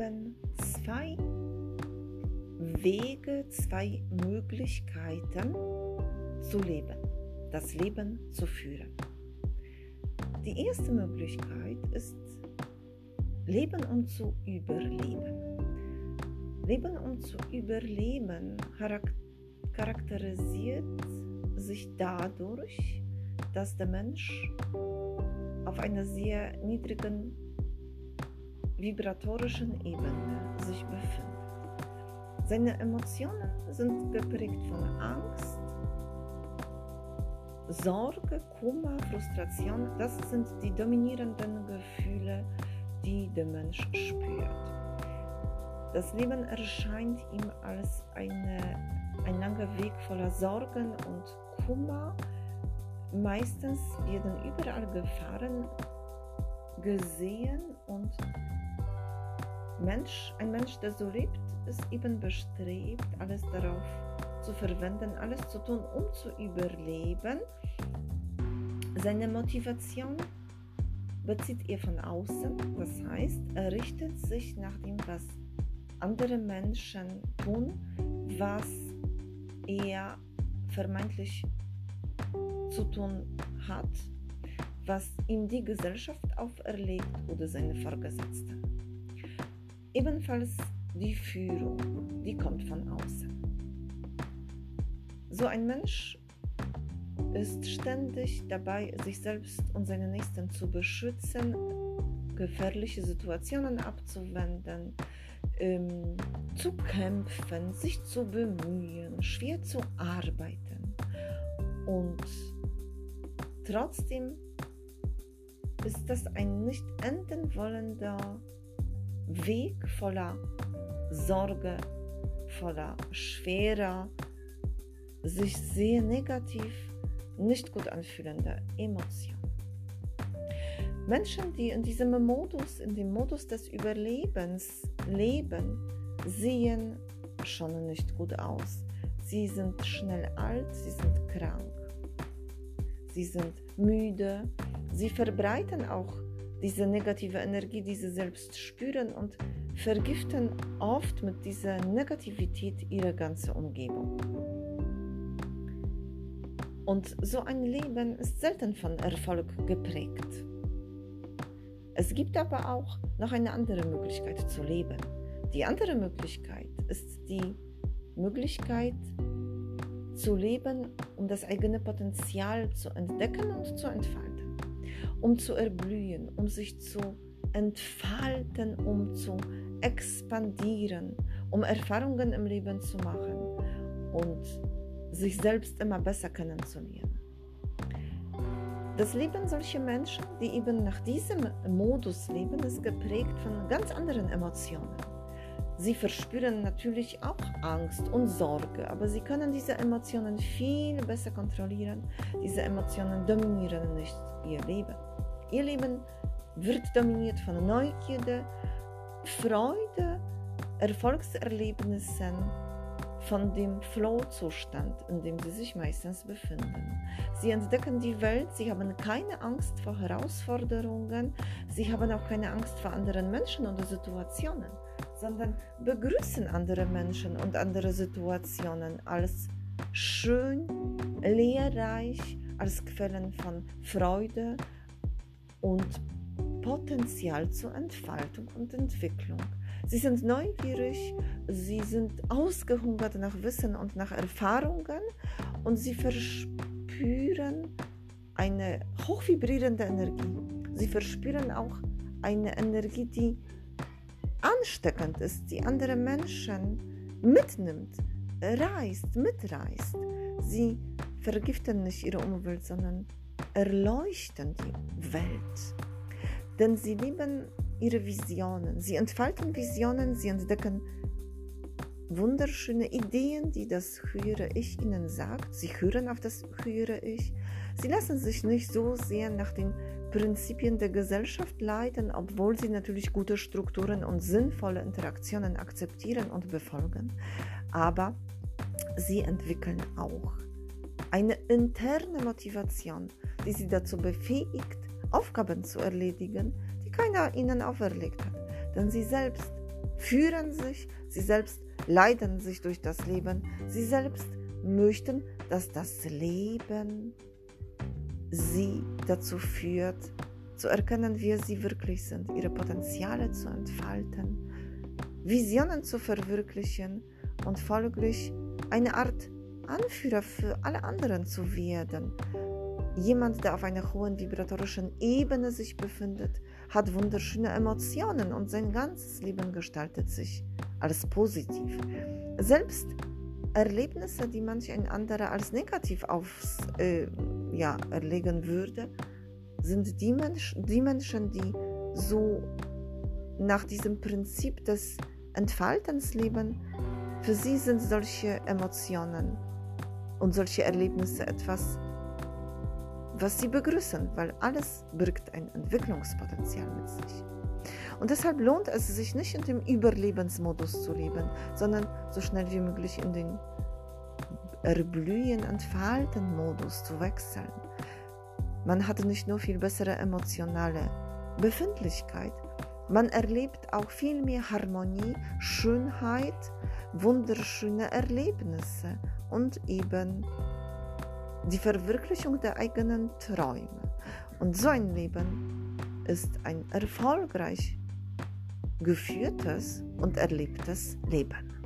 eben zwei Wege, zwei Möglichkeiten zu leben, das Leben zu führen. Die erste Möglichkeit ist Leben um zu überleben. Leben um zu überleben charakterisiert sich dadurch, dass der Mensch auf einer sehr niedrigen vibratorischen Ebene sich befindet. Seine Emotionen sind geprägt von Angst, Sorge, Kummer, Frustration. Das sind die dominierenden Gefühle, die der Mensch spürt. Das Leben erscheint ihm als eine, ein langer Weg voller Sorgen und Kummer. Meistens werden überall Gefahren gesehen und Mensch, ein Mensch, der so lebt, ist eben bestrebt, alles darauf zu verwenden, alles zu tun, um zu überleben. Seine Motivation bezieht er von außen, das heißt, er richtet sich nach dem, was andere Menschen tun, was er vermeintlich zu tun hat, was ihm die Gesellschaft auferlegt oder seine Vorgesetzten. Ebenfalls die Führung, die kommt von außen. So ein Mensch ist ständig dabei, sich selbst und seine Nächsten zu beschützen, gefährliche Situationen abzuwenden, ähm, zu kämpfen, sich zu bemühen, schwer zu arbeiten. Und trotzdem ist das ein nicht enden wollender Weg voller Sorge, voller schwerer, sich sehr negativ, nicht gut anfühlender Emotionen. Menschen, die in diesem Modus, in dem Modus des Überlebens leben, sehen schon nicht gut aus. Sie sind schnell alt, sie sind krank, sie sind müde, sie verbreiten auch diese negative Energie, die sie selbst spüren und vergiften oft mit dieser Negativität ihre ganze Umgebung. Und so ein Leben ist selten von Erfolg geprägt. Es gibt aber auch noch eine andere Möglichkeit zu leben. Die andere Möglichkeit ist die Möglichkeit zu leben, um das eigene Potenzial zu entdecken und zu entfalten um zu erblühen, um sich zu entfalten, um zu expandieren, um Erfahrungen im Leben zu machen und sich selbst immer besser kennenzulernen. Das Leben solcher Menschen, die eben nach diesem Modus leben, ist geprägt von ganz anderen Emotionen. Sie verspüren natürlich auch Angst und Sorge, aber sie können diese Emotionen viel besser kontrollieren. Diese Emotionen dominieren nicht ihr Leben. Ihr Leben wird dominiert von Neugierde, Freude, Erfolgserlebnissen, von dem Flow-Zustand, in dem sie sich meistens befinden. Sie entdecken die Welt, sie haben keine Angst vor Herausforderungen, sie haben auch keine Angst vor anderen Menschen oder Situationen, sondern begrüßen andere Menschen und andere Situationen als schön, lehrreich, als Quellen von Freude und Potenzial zur Entfaltung und Entwicklung. Sie sind neugierig, sie sind ausgehungert nach Wissen und nach Erfahrungen und sie verspüren eine hochvibrierende Energie. Sie verspüren auch eine Energie, die ansteckend ist, die andere Menschen mitnimmt, reißt, mitreißt. Sie vergiften nicht ihre Umwelt, sondern erleuchten die Welt. Denn sie lieben ihre Visionen. Sie entfalten Visionen, sie entdecken wunderschöne Ideen, die das höhere Ich ihnen sagt. Sie hören auf das höhere Ich. Sie lassen sich nicht so sehr nach den Prinzipien der Gesellschaft leiten, obwohl sie natürlich gute Strukturen und sinnvolle Interaktionen akzeptieren und befolgen. Aber sie entwickeln auch eine interne Motivation, die sie dazu befähigt, Aufgaben zu erledigen, die keiner ihnen auferlegt hat. Denn sie selbst führen sich, sie selbst leiden sich durch das Leben, sie selbst möchten, dass das Leben sie dazu führt, zu erkennen, wer sie wirklich sind, ihre Potenziale zu entfalten, Visionen zu verwirklichen und folglich eine Art Anführer für alle anderen zu werden. Jemand, der auf einer hohen vibratorischen Ebene sich befindet, hat wunderschöne Emotionen und sein ganzes Leben gestaltet sich als positiv. Selbst Erlebnisse, die manch ein anderer als negativ aufs, äh, ja, erlegen würde, sind die, Mensch, die Menschen, die so nach diesem Prinzip des Entfaltens leben, für sie sind solche Emotionen und solche Erlebnisse etwas, was sie begrüßen, weil alles birgt ein Entwicklungspotenzial mit sich. Und deshalb lohnt es sich nicht in dem Überlebensmodus zu leben, sondern so schnell wie möglich in den Erblühen, Entfalten Modus zu wechseln. Man hat nicht nur viel bessere emotionale Befindlichkeit, man erlebt auch viel mehr Harmonie, Schönheit, wunderschöne Erlebnisse und eben die Verwirklichung der eigenen Träume. Und so ein Leben ist ein erfolgreich geführtes und erlebtes Leben.